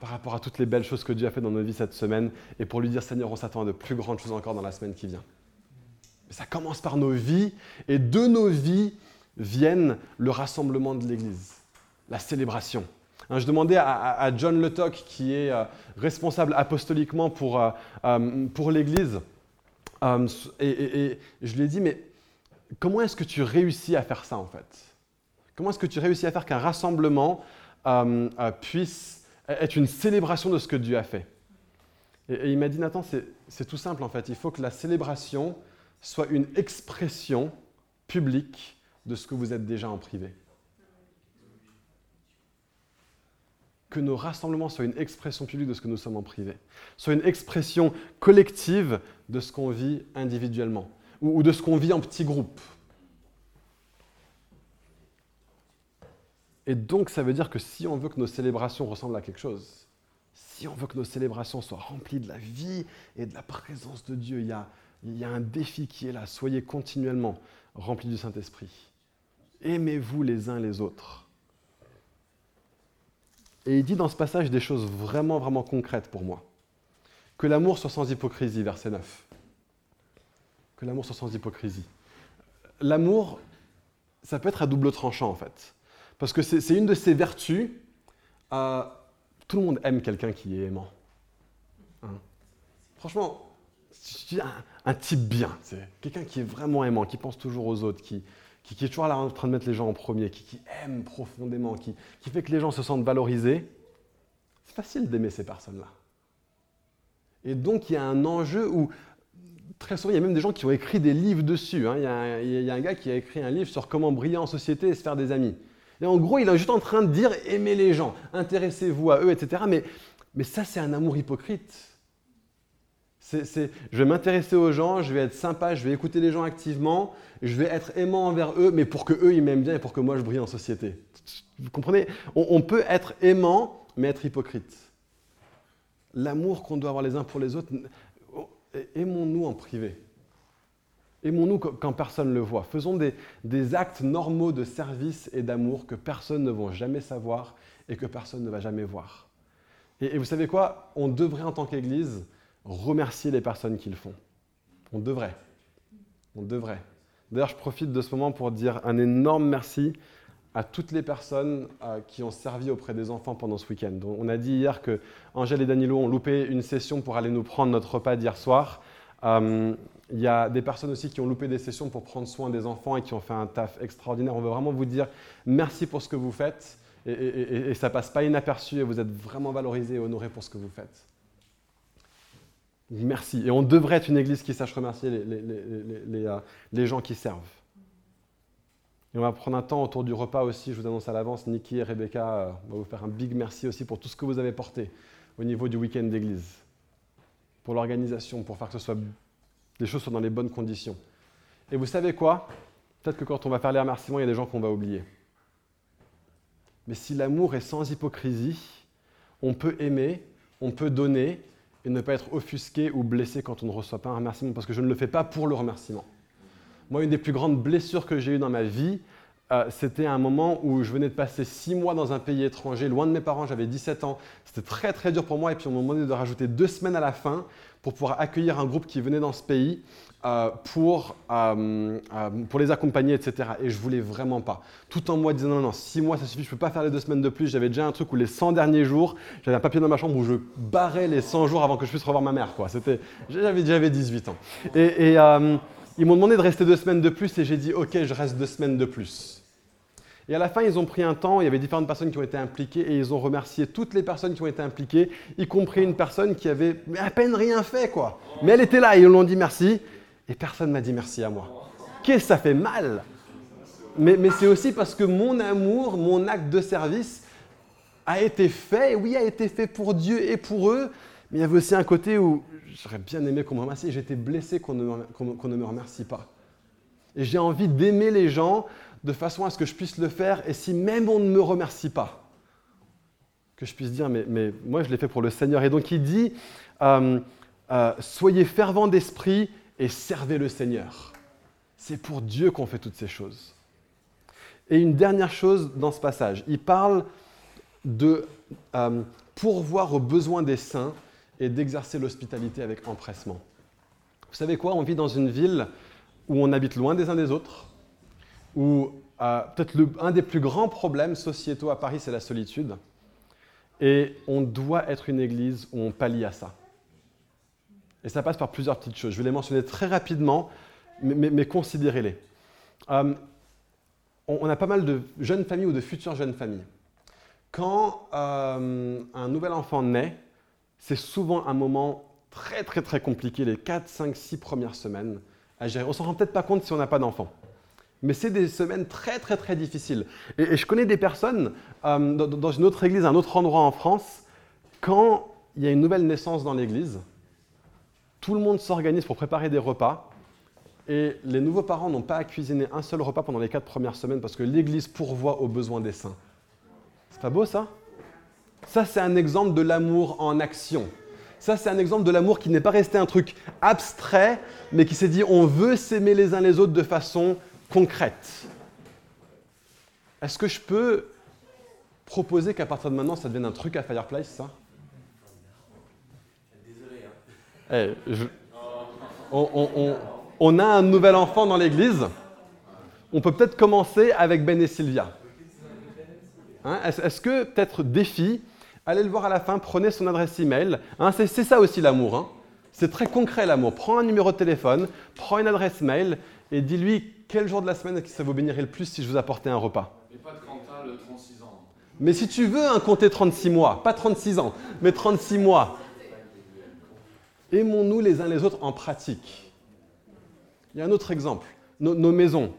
par rapport à toutes les belles choses que Dieu a fait dans nos vies cette semaine et pour lui dire Seigneur, on s'attend à de plus grandes choses encore dans la semaine qui vient. Ça commence par nos vies et de nos vies viennent le rassemblement de l'Église, la célébration. Hein, je demandais à, John Letoc, qui est euh, responsable apostoliquement pour, euh, euh, pour l'Église, et, je lui ai dit, mais comment est-ce que tu réussis à faire ça en fait? Comment est-ce que tu réussis à faire qu'un rassemblement puisse être une célébration de ce que Dieu a fait? Et, et, il m'a dit, Nathan, c'est tout simple en fait, il faut que la célébration soit une expression publique de ce que vous êtes déjà en privé. que nos rassemblements soient une expression publique de ce que nous sommes en privé, soient une expression collective de ce qu'on vit individuellement ou, de ce qu'on vit en petits groupes. Et donc, ça veut dire que si on veut que nos célébrations ressemblent à quelque chose, si on veut que nos célébrations soient remplies de la vie et de la présence de Dieu, il y a, il y a un défi qui est là. Soyez continuellement remplis du Saint-Esprit. Aimez-vous les uns les autres. Et il dit dans ce passage des choses vraiment, vraiment concrètes pour moi. Que l'amour soit sans hypocrisie, verset 9. Que l'amour soit sans hypocrisie. L'amour, ça peut être à double tranchant en fait. Parce que c'est une de ses vertus. Euh, tout le monde aime quelqu'un qui est aimant. Hein. Franchement, un, un type bien, c'est quelqu'un qui est vraiment aimant, qui pense toujours aux autres, qui, qui, est toujours là en train de mettre les gens en premier, qui, aime profondément, qui, fait que les gens se sentent valorisés, c'est facile d'aimer ces personnes-là. Et donc il y a un enjeu où, très souvent, il y a même des gens qui ont écrit des livres dessus. Hein. Il, y a un, gars qui a écrit un livre sur comment briller en société et se faire des amis. Et en gros, il est juste en train de dire aimez les gens, intéressez-vous à eux, etc. Mais, mais ça, c'est un amour hypocrite je vais m'intéresser aux gens, je vais être sympa, je vais écouter les gens activement, je vais être aimant envers eux, mais pour que eux ils m'aiment bien et pour que moi je brille en société. Vous comprenez? On, peut être aimant, mais être hypocrite. L'amour qu'on doit avoir les uns pour les autres, aimons-nous en privé. Aimons-nous quand personne ne le voit. Faisons des, actes normaux de service et d'amour que personne ne va jamais savoir et que personne ne va jamais voir. et vous savez quoi? On devrait en tant qu'Église remercier les personnes qui le font. On devrait. On devrait. D'ailleurs, je profite de ce moment pour dire un énorme merci à toutes les personnes euh, qui ont servi auprès des enfants pendant ce week-end. On a dit hier que Angèle et Danilo ont loupé une session pour aller nous prendre notre repas d'hier soir. Euh, il y a des personnes aussi qui ont loupé des sessions pour prendre soin des enfants et qui ont fait un taf extraordinaire. On veut vraiment vous dire merci pour ce que vous faites. Et, et, et ça passe pas inaperçu et vous êtes vraiment valorisés et honorés pour ce que vous faites. Merci. Et on devrait être une église qui sache remercier les, euh, gens qui servent. Et on va prendre un temps autour du repas aussi. Je vous annonce à l'avance, Nikki et Rebecca, euh, on va vous faire un big merci aussi pour tout ce que vous avez porté au niveau du week-end d'église. Pour l'organisation, pour faire que ce soit, les choses soient dans les bonnes conditions. Et vous savez quoi? Peut-être que quand on va faire les remerciements, il y a des gens qu'on va oublier. Mais si l'amour est sans hypocrisie, on peut aimer, on peut donner, et ne pas être offusqué ou blessé quand on ne reçoit pas un remerciement, parce que je ne le fais pas pour le remerciement. Moi, une des plus grandes blessures que j'ai eues dans ma vie, euh, c'était un moment où je venais de passer six mois dans un pays étranger, loin de mes parents, j'avais 17 ans. C'était très très dur pour moi et puis on m'a demandé de rajouter deux semaines à la fin pour pouvoir accueillir un groupe qui venait dans ce pays euh, pour, euh, pour les accompagner, etc. Et je voulais vraiment pas. Tout en moi disant non, non, six mois ça suffit, je peux pas faire les deux semaines de plus. J'avais déjà un truc où les 100 derniers jours, j'avais un papier dans ma chambre où je barrais les 100 jours avant que je puisse revoir ma mère. Quoi. C'était, j'avais, j'avais 18 ans. Et, et ils m'ont demandé de rester deux semaines de plus et j'ai dit ok, je reste deux semaines de plus. Et à la fin, ils ont pris un temps, il y avait différentes personnes qui ont été impliquées et ils ont remercié toutes les personnes qui ont été impliquées, y compris une personne qui avait à peine rien fait, quoi. Mais elle était là et ils lui ont dit merci et personne m'a dit merci à moi. Qu'est-ce que ça fait mal? Mais, c'est aussi parce que mon amour, mon acte de service a été fait, oui, a été fait pour Dieu et pour eux, mais il y avait aussi un côté où j'aurais bien aimé qu'on me remercie, j'étais blessé qu'on ne me remercie pas. Et j'ai envie d'aimer les gens de façon à ce que je puisse le faire, et si même on ne me remercie pas, que je puisse dire, mais, mais moi je l'ai fait pour le Seigneur. Et donc il dit, euh, euh, soyez fervents d'esprit et servez le Seigneur. C'est pour Dieu qu'on fait toutes ces choses. Et une dernière chose dans ce passage, il parle de euh, pourvoir aux besoins des saints et d'exercer l'hospitalité avec empressement. Vous savez quoi? On vit dans une ville où on habite loin des uns des autres, où euh, peut-être un des plus grands problèmes sociétaux à Paris, c'est la solitude. Et on doit être une église où on pallie à ça. Et ça passe par plusieurs petites choses. Je vais les mentionner très rapidement, mais, considérez-les. Euh, on, a pas mal de jeunes familles ou de futures jeunes familles. Quand euh, un nouvel enfant naît, c'est souvent un moment très très très compliqué, les 4, 5, 6 premières semaines à gérer. On ne s'en rend peut-être pas compte si on n'a pas d'enfant mais c'est des semaines très très très difficiles. Et, je connais des personnes euh, dans, une autre église, un autre endroit en France, quand il y a une nouvelle naissance dans l'église, tout le monde s'organise pour préparer des repas, et les nouveaux parents n'ont pas à cuisiner un seul repas pendant les quatre premières semaines parce que l'église pourvoit aux besoins des saints. C'est pas beau ça? Ça c'est un exemple de l'amour en action. Ça, c'est un exemple de l'amour qui n'est pas resté un truc abstrait, mais qui s'est dit on veut s'aimer les uns les autres de façon concrète. Est-ce que je peux proposer qu'à partir de maintenant, ça devienne un truc à Fireplace, ça? Désolé. Hein. on, a un nouvel enfant dans l'église. On peut peut-être commencer avec Ben et Sylvia. Hein, est-ce que peut-être défi, allez le voir à la fin, prenez son adresse email. Hein, c'est ça aussi l'amour. Hein. C'est très concret l'amour. Prends un numéro de téléphone, prends une adresse mail et dis-lui quel jour de la semaine ça vous bénirait le plus si je vous apportais un repas Mais pas de Quentin le 36 ans. Mais si tu veux un compter 36 mois, pas 36 ans, mais 36 mois. Aimons-nous les uns les autres en pratique. Il y a un autre exemple, nos, nos maisons.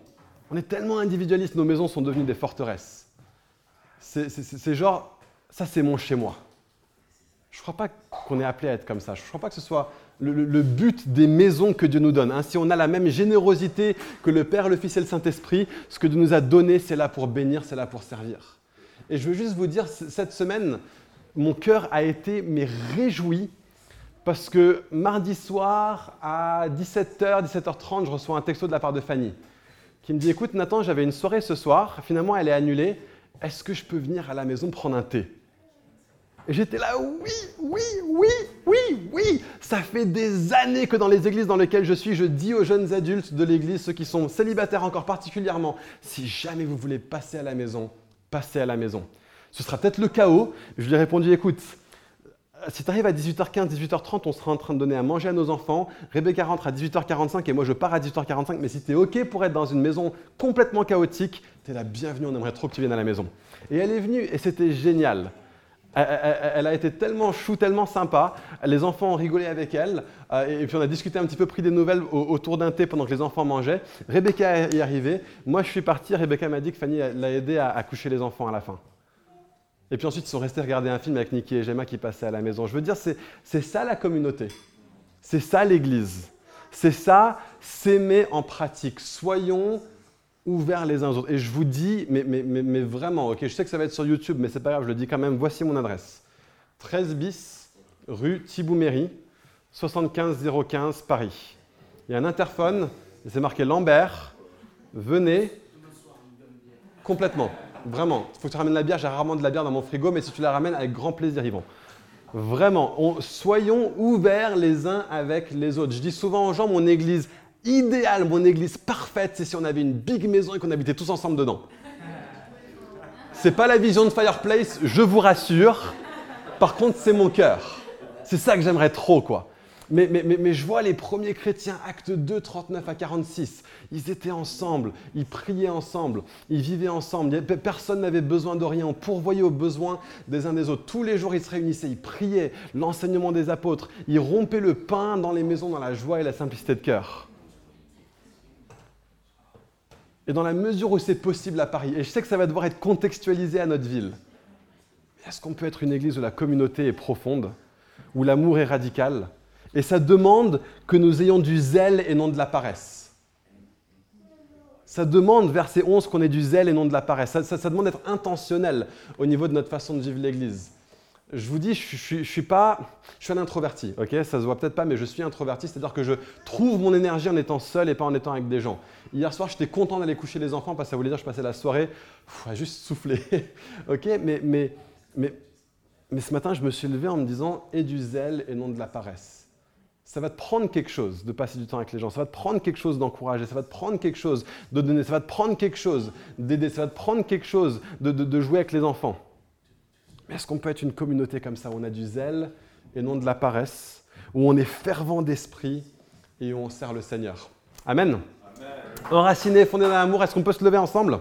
On est tellement individualistes, nos maisons sont devenues des forteresses. C'est genre, ça c'est mon chez moi. Je ne crois pas qu'on est appelé à être comme ça. Je ne crois pas que ce soit le, but des maisons que Dieu nous donne. Hein. Si on a la même générosité que le Père, le Fils et le Saint-Esprit, ce que Dieu nous a donné, c'est là pour bénir, c'est là pour servir. Et je veux juste vous dire, cette semaine, mon cœur a été mais réjoui parce que mardi soir à 17h, 17h30, je reçois un texto de la part de Fanny qui me dit Écoute, Nathan, j'avais une soirée ce soir, finalement elle est annulée. Est-ce que je peux venir à la maison prendre un thé? Et j'étais là, oui, oui, oui, oui, oui. Ça fait des années que dans les églises dans lesquelles je suis, je dis aux jeunes adultes de l'église, ceux qui sont célibataires encore particulièrement, si jamais vous voulez passer à la maison, passez à la maison. Ce sera peut-être le chaos. Je lui ai répondu, écoute, si tu arrives à 18h15, 18h30, on sera en train de donner à manger à nos enfants. Rebecca rentre à 18h45 et moi je pars à 18h45. Mais si tu es OK pour être dans une maison complètement chaotique, tu es la bienvenue. On aimerait trop que tu viennes à la maison. Et elle est venue et c'était génial. Elle, a été tellement chou, tellement sympa. Les enfants ont rigolé avec elle. Euh, et puis on a discuté un petit peu, pris des nouvelles autour d'un thé pendant que les enfants mangeaient. Rebecca est arrivée. Moi, je suis parti. Rebecca m'a dit que Fanny l'a aidé à, coucher les enfants à la fin. Et puis ensuite, ils sont restés regarder un film avec Nicky et Gemma qui passaient à la maison. Je veux dire, c'est ça la communauté. C'est ça l'Église. C'est ça s'aimer en pratique. Soyons ouverts les uns aux autres. Et je vous dis, mais, mais, mais, vraiment, ok, je sais que ça va être sur YouTube, mais c'est pas grave, je le dis quand même, voici mon adresse. 13 bis, rue Thibouméry, 75015 Paris. Il y a un interphone, c'est marqué Lambert, venez. Complètement. Vraiment. Il faut que tu ramènes la bière. J'ai rarement de la bière dans mon frigo, mais si tu la ramènes, avec grand plaisir, Yvon. Vraiment, soyons ouverts les uns avec les autres. Je dis souvent aux gens, mon église idéale, mon église parfaite, c'est si on avait une big maison et qu'on habitait tous ensemble dedans. C'est pas la vision de Fireplace, je vous rassure. Par contre, c'est mon cœur. C'est ça que j'aimerais trop, quoi. Mais, mais, mais, je vois les premiers chrétiens, acte 2, 39 à 46. Ils étaient ensemble, ils priaient ensemble, ils vivaient ensemble. Personne n'avait besoin de rien. On pourvoyait aux besoins des uns des autres. Tous les jours, ils se réunissaient, ils priaient, l'enseignement des apôtres. Ils rompaient le pain dans les maisons, dans la joie et la simplicité de cœur. Et dans la mesure où c'est possible à Paris, et je sais que ça va devoir être contextualisé à notre ville, est-ce qu'on peut être une église où la communauté est profonde, où l'amour est radical Et ça demande que nous ayons du zèle et non de la paresse? Ça demande, verset 11, qu'on ait du zèle et non de la paresse. Ça, demande d'être intentionnel au niveau de notre façon de vivre l'Église. Je vous dis, je, suis pas, je suis un introverti, ok? Ça se voit peut-être pas, mais je suis introverti, c'est-à-dire que je trouve mon énergie en étant seul et pas en étant avec des gens. Hier soir, j'étais content d'aller coucher les enfants parce que ça voulait dire que je passais la soirée à juste souffler, ok? Mais, mais mais, ce matin, je me suis levé en me disant et du zèle et non de la paresse. Ça va te prendre quelque chose de passer du temps avec les gens, ça va te prendre quelque chose d'encourager, ça va te prendre quelque chose de donner, ça va te prendre quelque chose d'aider, ça va te prendre quelque chose de, jouer avec les enfants. Mais est-ce qu'on peut être une communauté comme ça où on a du zèle et non de la paresse, où on est fervent d'esprit et où on sert le Seigneur? Amen. Amen. Enraciné, fondé dans l'amour, est-ce qu'on peut se lever ensemble?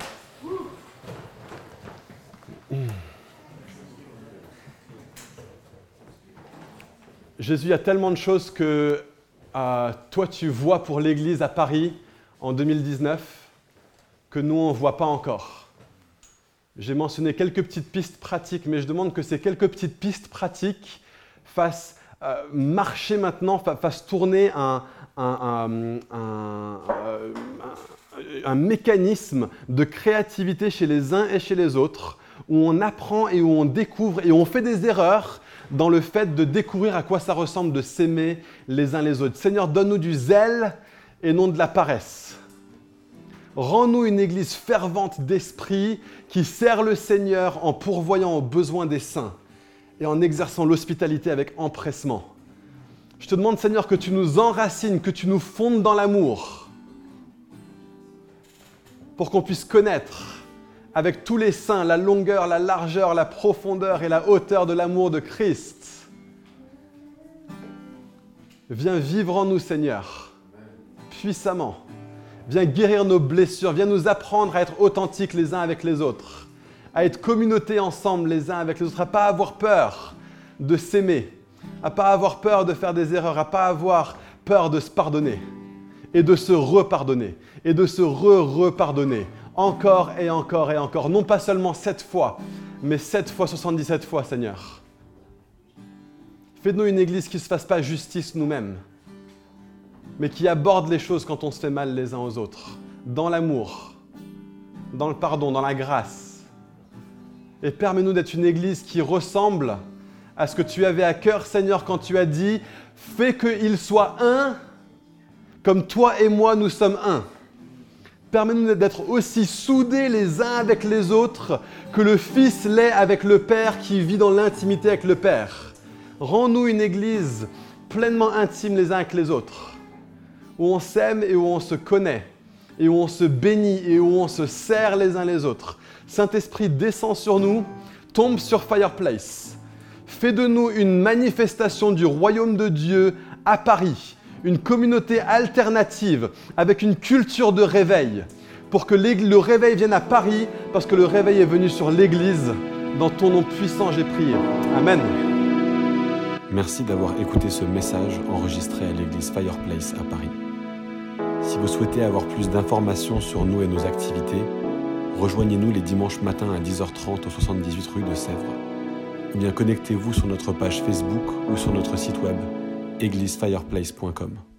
Jésus, il y a tellement de choses que euh, toi tu vois pour l'Église à Paris en 2019 que nous on ne voit pas encore. J'ai mentionné quelques petites pistes pratiques, mais je demande que ces quelques petites pistes pratiques fassent euh, marcher maintenant, fassent tourner un, un, un mécanisme de créativité chez les uns et chez les autres, où on apprend et où on découvre et où on fait des erreurs, dans le fait de découvrir à quoi ça ressemble de s'aimer les uns les autres. Seigneur, donne-nous du zèle et non de la paresse. Rends-nous une église fervente d'esprit qui sert le Seigneur en pourvoyant aux besoins des saints et en exerçant l'hospitalité avec empressement. Je te demande, Seigneur, que tu nous enracines, que tu nous fondes dans l'amour pour qu'on puisse connaître avec tous les saints la longueur, la largeur, la profondeur et la hauteur de l'amour de Christ. Viens vivre en nous, Seigneur, puissamment. Viens guérir nos blessures. Viens nous apprendre à être authentiques les uns avec les autres, à être communauté ensemble les uns avec les autres, à pas avoir peur de s'aimer, à pas avoir peur de faire des erreurs, à pas avoir peur de se pardonner et de se repardonner et de se re-repardonner encore et encore et encore. Non pas seulement sept fois, mais sept fois 77 fois, Seigneur. Fais-nous une église qui ne se fasse pas justice nous-mêmes, mais qui aborde les choses quand on se fait mal les uns aux autres, dans l'amour, dans le pardon, dans la grâce. Et permets-nous d'être une église qui ressemble à ce que tu avais à cœur, Seigneur, quand tu as dit, fais qu'il soit un, comme toi et moi nous sommes un. Permets-nous d'être aussi soudés les uns avec les autres que le Fils l'est avec le Père qui vit dans l'intimité avec le Père. Rends-nous une Église pleinement intime les uns avec les autres, où on s'aime et où on se connaît, et où on se bénit et où on se sert les uns les autres. Saint-Esprit, descend sur nous, tombe sur Fireplace. Fais de nous une manifestation du royaume de Dieu à Paris une communauté alternative avec une culture de réveil pour que le réveil vienne à Paris parce que le réveil est venu sur l'Église. Dans ton nom puissant, j'ai prié. Amen. Merci d'avoir écouté ce message enregistré à l'église Fireplace à Paris. Si vous souhaitez avoir plus d'informations sur nous et nos activités, rejoignez-nous les dimanches matins à 10h30 au 78 rue de Sèvres. Ou bien connectez-vous sur notre page Facebook ou sur notre site web églisefireplace.com.